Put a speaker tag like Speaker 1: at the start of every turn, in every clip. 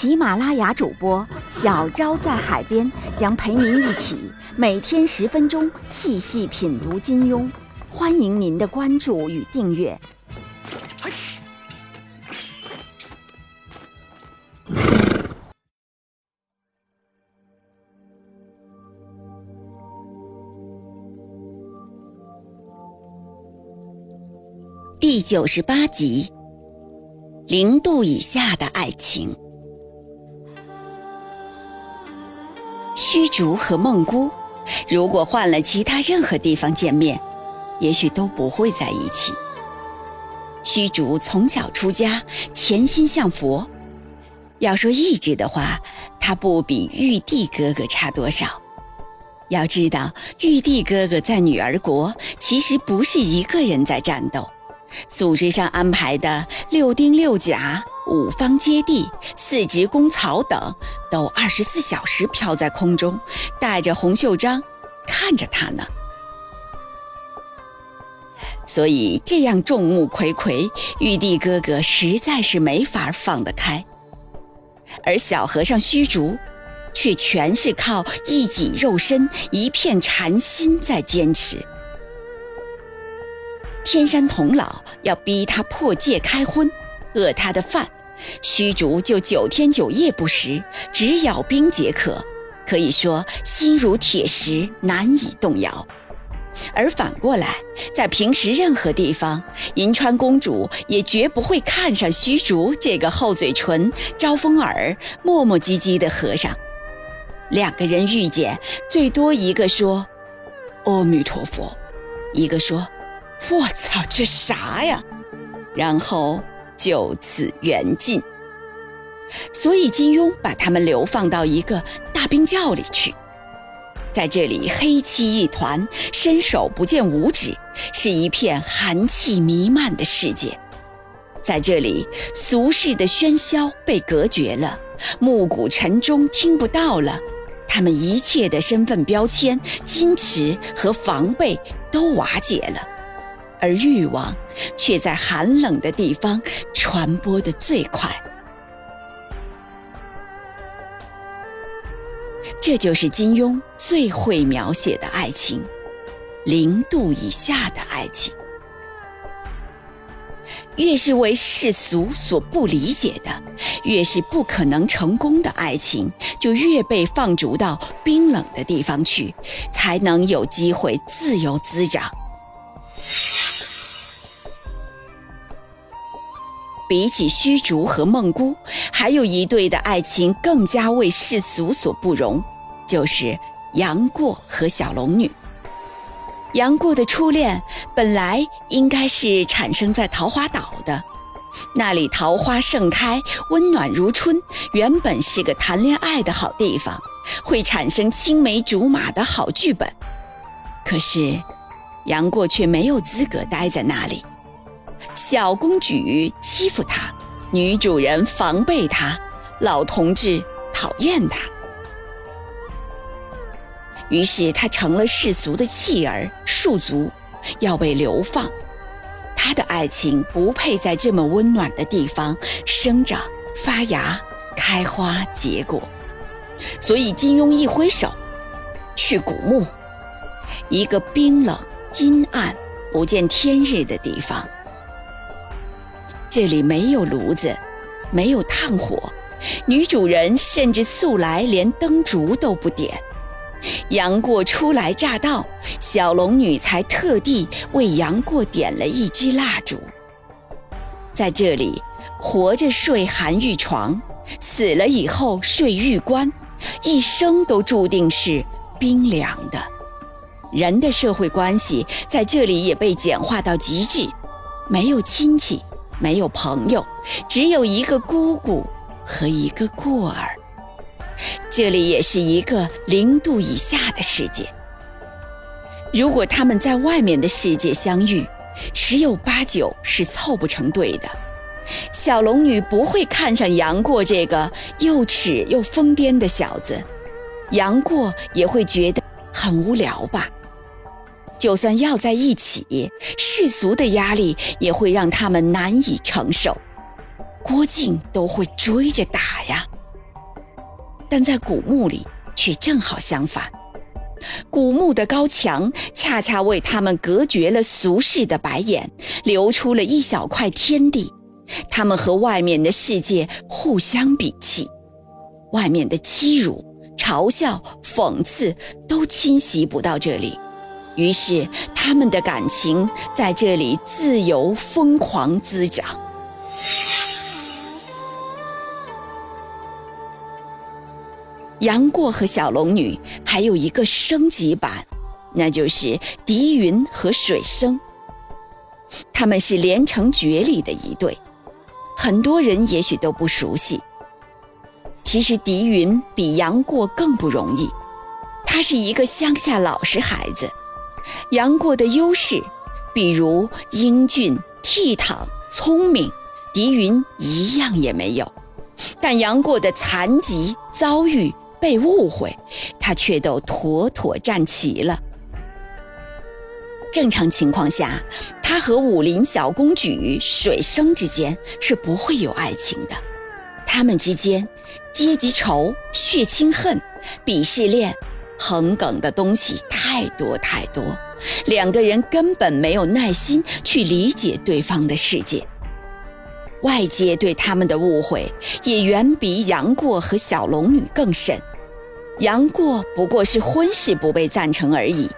Speaker 1: 喜马拉雅主播小昭在海边将陪您一起每天十分钟细细品读金庸，欢迎您的关注与订阅。
Speaker 2: 第九十八集：零度以下的爱情。虚竹和梦姑，如果换了其他任何地方见面，也许都不会在一起。虚竹从小出家，潜心向佛。要说意志的话，他不比玉帝哥哥差多少。要知道，玉帝哥哥在女儿国其实不是一个人在战斗。组织上安排的六丁六甲、五方接地、四职公曹等，都二十四小时飘在空中，带着红袖章，看着他呢。所以这样众目睽睽，玉帝哥哥实在是没法放得开。而小和尚虚竹，却全是靠一己肉身、一片禅心在坚持。天山童姥要逼他破戒开荤，饿他的饭，虚竹就九天九夜不食，只咬冰解渴，可以说心如铁石，难以动摇。而反过来，在平时任何地方，银川公主也绝不会看上虚竹这个厚嘴唇、招风耳、磨磨唧唧的和尚。两个人遇见，最多一个说“阿弥陀佛”，一个说。我操，这啥呀？然后就此缘尽。所以金庸把他们流放到一个大冰窖里去，在这里黑漆一团，伸手不见五指，是一片寒气弥漫的世界。在这里，俗世的喧嚣被隔绝了，暮鼓晨钟听不到了，他们一切的身份标签、矜持和防备都瓦解了。而欲望却在寒冷的地方传播的最快，这就是金庸最会描写的爱情——零度以下的爱情。越是为世俗所不理解的，越是不可能成功的爱情，就越被放逐到冰冷的地方去，才能有机会自由滋长。比起虚竹和梦姑，还有一对的爱情更加为世俗所不容，就是杨过和小龙女。杨过的初恋本来应该是产生在桃花岛的，那里桃花盛开，温暖如春，原本是个谈恋爱的好地方，会产生青梅竹马的好剧本。可是，杨过却没有资格待在那里。小公举欺负他，女主人防备他，老同志讨厌他，于是他成了世俗的弃儿、庶族，要被流放。他的爱情不配在这么温暖的地方生长、发芽、开花、结果，所以金庸一挥手，去古墓，一个冰冷、阴暗、不见天日的地方。这里没有炉子，没有炭火，女主人甚至素来连灯烛都不点。杨过初来乍到，小龙女才特地为杨过点了一支蜡烛。在这里，活着睡寒玉床，死了以后睡玉棺，一生都注定是冰凉的。人的社会关系在这里也被简化到极致，没有亲戚。没有朋友，只有一个姑姑和一个过儿。这里也是一个零度以下的世界。如果他们在外面的世界相遇，十有八九是凑不成对的。小龙女不会看上杨过这个又耻又疯癫的小子，杨过也会觉得很无聊吧。就算要在一起，世俗的压力也会让他们难以承受，郭靖都会追着打呀。但在古墓里却正好相反。古墓的高墙恰恰为他们隔绝了俗世的白眼，留出了一小块天地。他们和外面的世界互相比气，外面的欺辱、嘲笑、讽刺都侵袭不到这里。于是，他们的感情在这里自由疯狂滋长。杨过和小龙女还有一个升级版，那就是狄云和水生。他们是连城诀里的一对，很多人也许都不熟悉。其实狄云比杨过更不容易，他是一个乡下老实孩子。杨过的优势，比如英俊、倜傥、聪明，狄云一样也没有。但杨过的残疾遭遇。被误会，他却都妥妥站齐了。正常情况下，他和武林小公举水生之间是不会有爱情的。他们之间，阶级仇、血亲恨、鄙视链、横梗的东西太多太多，两个人根本没有耐心去理解对方的世界。外界对他们的误会，也远比杨过和小龙女更甚。杨过不过是婚事不被赞成而已，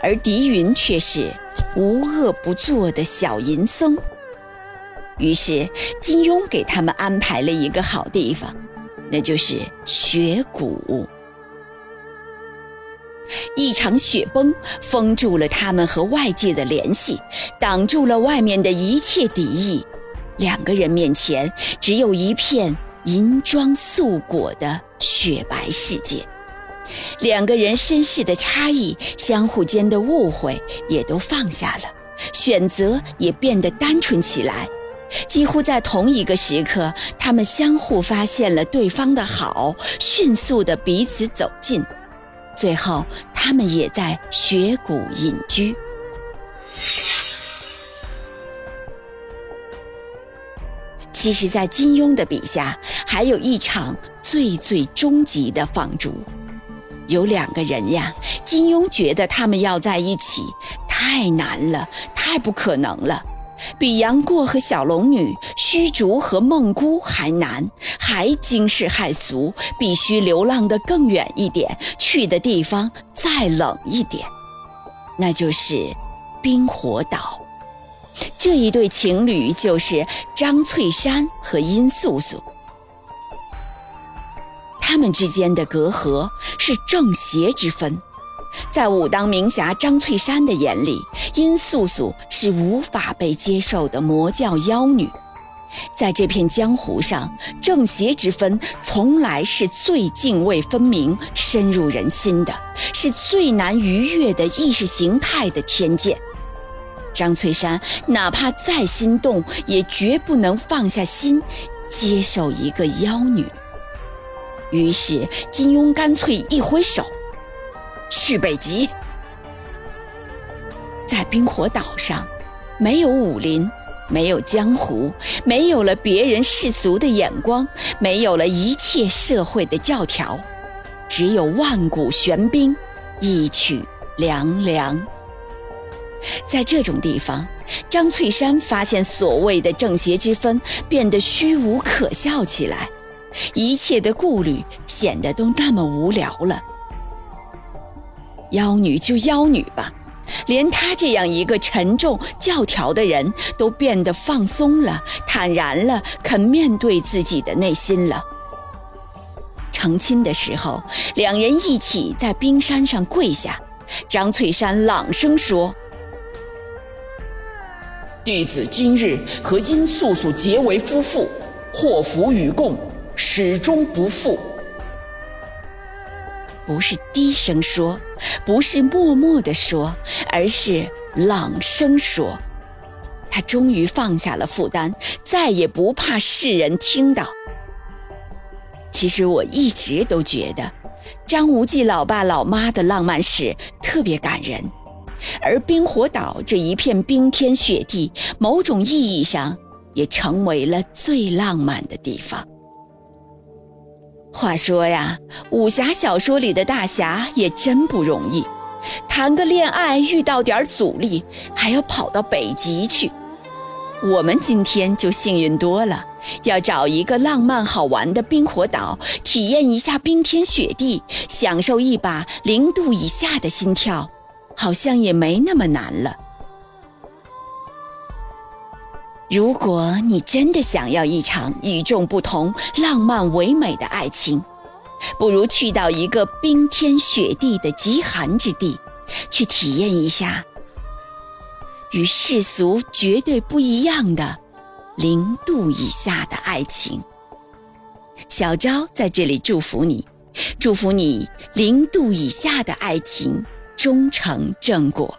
Speaker 2: 而狄云却是无恶不作的小淫僧。于是金庸给他们安排了一个好地方，那就是雪谷。一场雪崩封住了他们和外界的联系，挡住了外面的一切敌意。两个人面前只有一片银装素裹的雪白世界。两个人身世的差异，相互间的误会也都放下了，选择也变得单纯起来。几乎在同一个时刻，他们相互发现了对方的好，迅速的彼此走近，最后他们也在雪谷隐居。其实，在金庸的笔下，还有一场最最终极的放逐。有两个人呀，金庸觉得他们要在一起太难了，太不可能了，比杨过和小龙女、虚竹和孟姑还难，还惊世骇俗，必须流浪的更远一点，去的地方再冷一点，那就是冰火岛。这一对情侣就是张翠山和殷素素。他们之间的隔阂是正邪之分，在武当名侠张翠山的眼里，殷素素是无法被接受的魔教妖女。在这片江湖上，正邪之分从来是最泾渭分明、深入人心的，是最难逾越的意识形态的天堑。张翠山哪怕再心动，也绝不能放下心，接受一个妖女。于是，金庸干脆一挥手，去北极。在冰火岛上，没有武林，没有江湖，没有了别人世俗的眼光，没有了一切社会的教条，只有万古玄冰，一曲凉凉。在这种地方，张翠山发现所谓的正邪之分变得虚无可笑起来。一切的顾虑显得都那么无聊了。妖女就妖女吧，连他这样一个沉重教条的人都变得放松了、坦然了，肯面对自己的内心了。成亲的时候，两人一起在冰山上跪下，张翠山朗声说：“
Speaker 3: 弟子今日和殷素素结为夫妇，祸福与共。”始终不负。
Speaker 2: 不是低声说，不是默默地说，而是朗声说。他终于放下了负担，再也不怕世人听到。其实我一直都觉得，张无忌老爸老妈的浪漫史特别感人，而冰火岛这一片冰天雪地，某种意义上也成为了最浪漫的地方。话说呀，武侠小说里的大侠也真不容易，谈个恋爱遇到点阻力，还要跑到北极去。我们今天就幸运多了，要找一个浪漫好玩的冰火岛，体验一下冰天雪地，享受一把零度以下的心跳，好像也没那么难了。如果你真的想要一场与众不同、浪漫唯美的爱情，不如去到一个冰天雪地的极寒之地，去体验一下与世俗绝对不一样的零度以下的爱情。小昭在这里祝福你，祝福你零度以下的爱情终成正果。